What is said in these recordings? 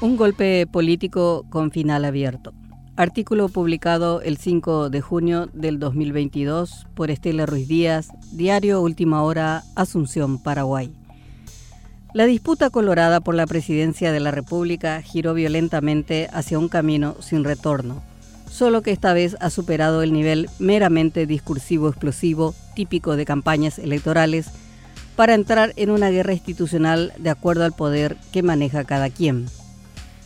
Un golpe político con final abierto. Artículo publicado el 5 de junio del 2022 por Estela Ruiz Díaz, Diario Última Hora, Asunción, Paraguay. La disputa colorada por la presidencia de la República giró violentamente hacia un camino sin retorno, solo que esta vez ha superado el nivel meramente discursivo explosivo típico de campañas electorales para entrar en una guerra institucional de acuerdo al poder que maneja cada quien.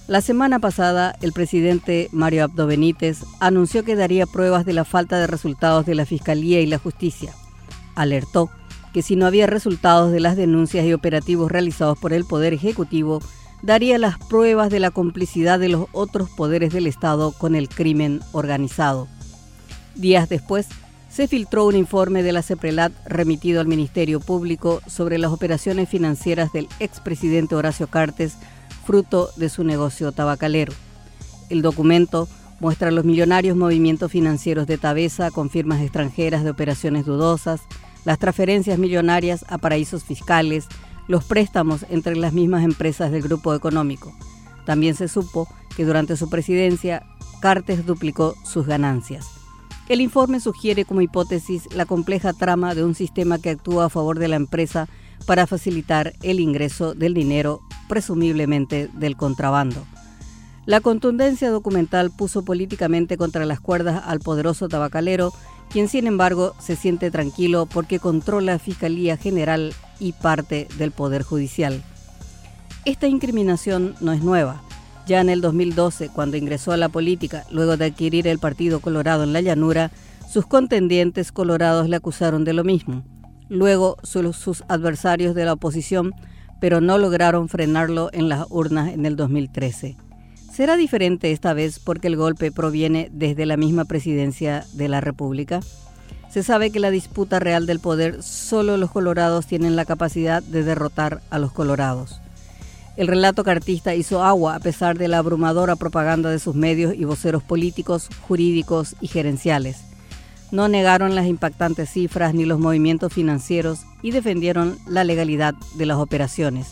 La semana pasada, el presidente Mario Abdo Benítez anunció que daría pruebas de la falta de resultados de la Fiscalía y la Justicia. Alertó que si no había resultados de las denuncias y operativos realizados por el Poder Ejecutivo, daría las pruebas de la complicidad de los otros poderes del Estado con el crimen organizado. Días después, se filtró un informe de la CEPRELAT remitido al Ministerio Público sobre las operaciones financieras del expresidente Horacio Cartes fruto de su negocio tabacalero. El documento muestra los millonarios movimientos financieros de Tabesa con firmas extranjeras de operaciones dudosas, las transferencias millonarias a paraísos fiscales, los préstamos entre las mismas empresas del grupo económico. También se supo que durante su presidencia, Cartes duplicó sus ganancias. El informe sugiere como hipótesis la compleja trama de un sistema que actúa a favor de la empresa para facilitar el ingreso del dinero, presumiblemente del contrabando. La contundencia documental puso políticamente contra las cuerdas al poderoso tabacalero, quien sin embargo se siente tranquilo porque controla la Fiscalía General y parte del Poder Judicial. Esta incriminación no es nueva. Ya en el 2012, cuando ingresó a la política, luego de adquirir el Partido Colorado en la llanura, sus contendientes colorados le acusaron de lo mismo luego sus adversarios de la oposición, pero no lograron frenarlo en las urnas en el 2013. ¿Será diferente esta vez porque el golpe proviene desde la misma presidencia de la República? Se sabe que la disputa real del poder solo los colorados tienen la capacidad de derrotar a los colorados. El relato cartista hizo agua a pesar de la abrumadora propaganda de sus medios y voceros políticos, jurídicos y gerenciales no negaron las impactantes cifras ni los movimientos financieros y defendieron la legalidad de las operaciones.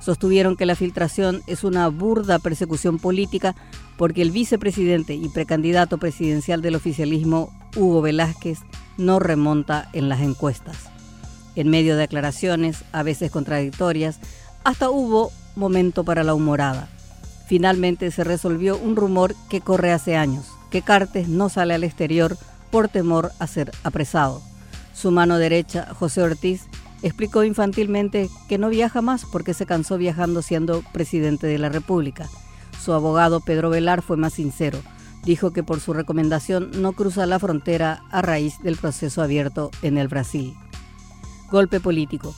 Sostuvieron que la filtración es una burda persecución política porque el vicepresidente y precandidato presidencial del oficialismo, Hugo Velázquez, no remonta en las encuestas. En medio de aclaraciones, a veces contradictorias, hasta hubo momento para la humorada. Finalmente se resolvió un rumor que corre hace años, que Cartes no sale al exterior por temor a ser apresado. Su mano derecha, José Ortiz, explicó infantilmente que no viaja más porque se cansó viajando siendo presidente de la República. Su abogado Pedro Velar fue más sincero. Dijo que por su recomendación no cruza la frontera a raíz del proceso abierto en el Brasil. Golpe político.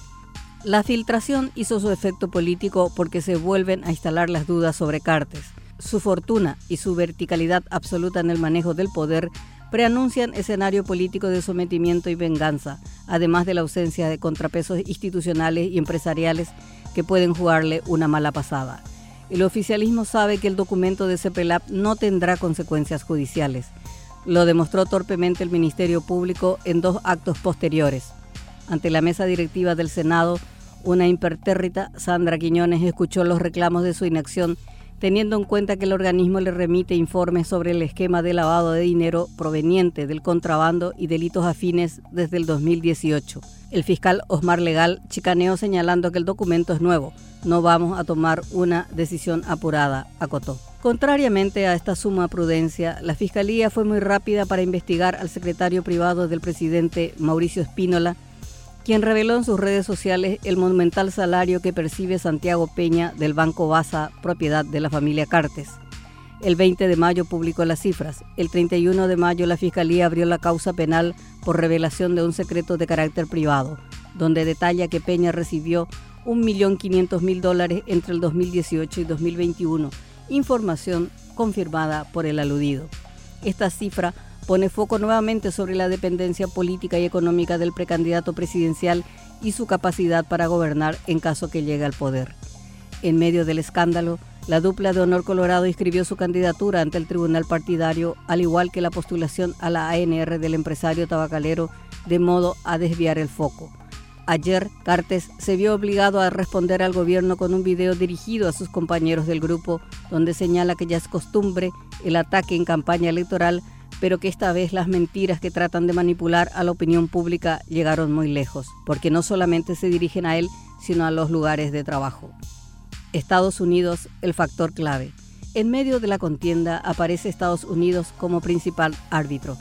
La filtración hizo su efecto político porque se vuelven a instalar las dudas sobre Cartes. Su fortuna y su verticalidad absoluta en el manejo del poder preanuncian escenario político de sometimiento y venganza, además de la ausencia de contrapesos institucionales y empresariales que pueden jugarle una mala pasada. El oficialismo sabe que el documento de CEPELAP no tendrá consecuencias judiciales. Lo demostró torpemente el Ministerio Público en dos actos posteriores. Ante la mesa directiva del Senado, una impertérrita, Sandra Quiñones, escuchó los reclamos de su inacción teniendo en cuenta que el organismo le remite informes sobre el esquema de lavado de dinero proveniente del contrabando y delitos afines desde el 2018. El fiscal Osmar Legal chicaneó señalando que el documento es nuevo. No vamos a tomar una decisión apurada, acotó. Contrariamente a esta suma prudencia, la Fiscalía fue muy rápida para investigar al secretario privado del presidente Mauricio Espínola quien reveló en sus redes sociales el monumental salario que percibe Santiago Peña del Banco Baza, propiedad de la familia Cartes. El 20 de mayo publicó las cifras. El 31 de mayo la Fiscalía abrió la causa penal por revelación de un secreto de carácter privado, donde detalla que Peña recibió 1.500.000 dólares entre el 2018 y 2021, información confirmada por el aludido. Esta cifra pone foco nuevamente sobre la dependencia política y económica del precandidato presidencial y su capacidad para gobernar en caso que llegue al poder. En medio del escándalo, la dupla de Honor Colorado inscribió su candidatura ante el tribunal partidario, al igual que la postulación a la ANR del empresario tabacalero, de modo a desviar el foco. Ayer, Cartes se vio obligado a responder al gobierno con un video dirigido a sus compañeros del grupo, donde señala que ya es costumbre el ataque en campaña electoral, pero que esta vez las mentiras que tratan de manipular a la opinión pública llegaron muy lejos, porque no solamente se dirigen a él, sino a los lugares de trabajo. Estados Unidos, el factor clave. En medio de la contienda aparece Estados Unidos como principal árbitro.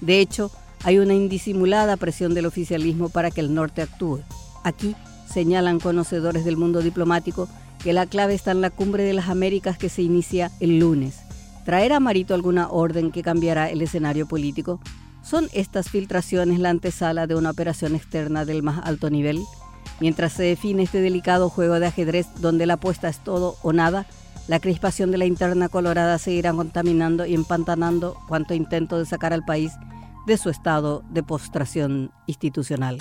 De hecho, hay una indisimulada presión del oficialismo para que el norte actúe. Aquí señalan conocedores del mundo diplomático que la clave está en la cumbre de las Américas que se inicia el lunes. ¿Traerá Marito alguna orden que cambiará el escenario político? ¿Son estas filtraciones la antesala de una operación externa del más alto nivel? Mientras se define este delicado juego de ajedrez donde la apuesta es todo o nada, la crispación de la interna colorada seguirá contaminando y empantanando cuanto intento de sacar al país de su estado de postración institucional.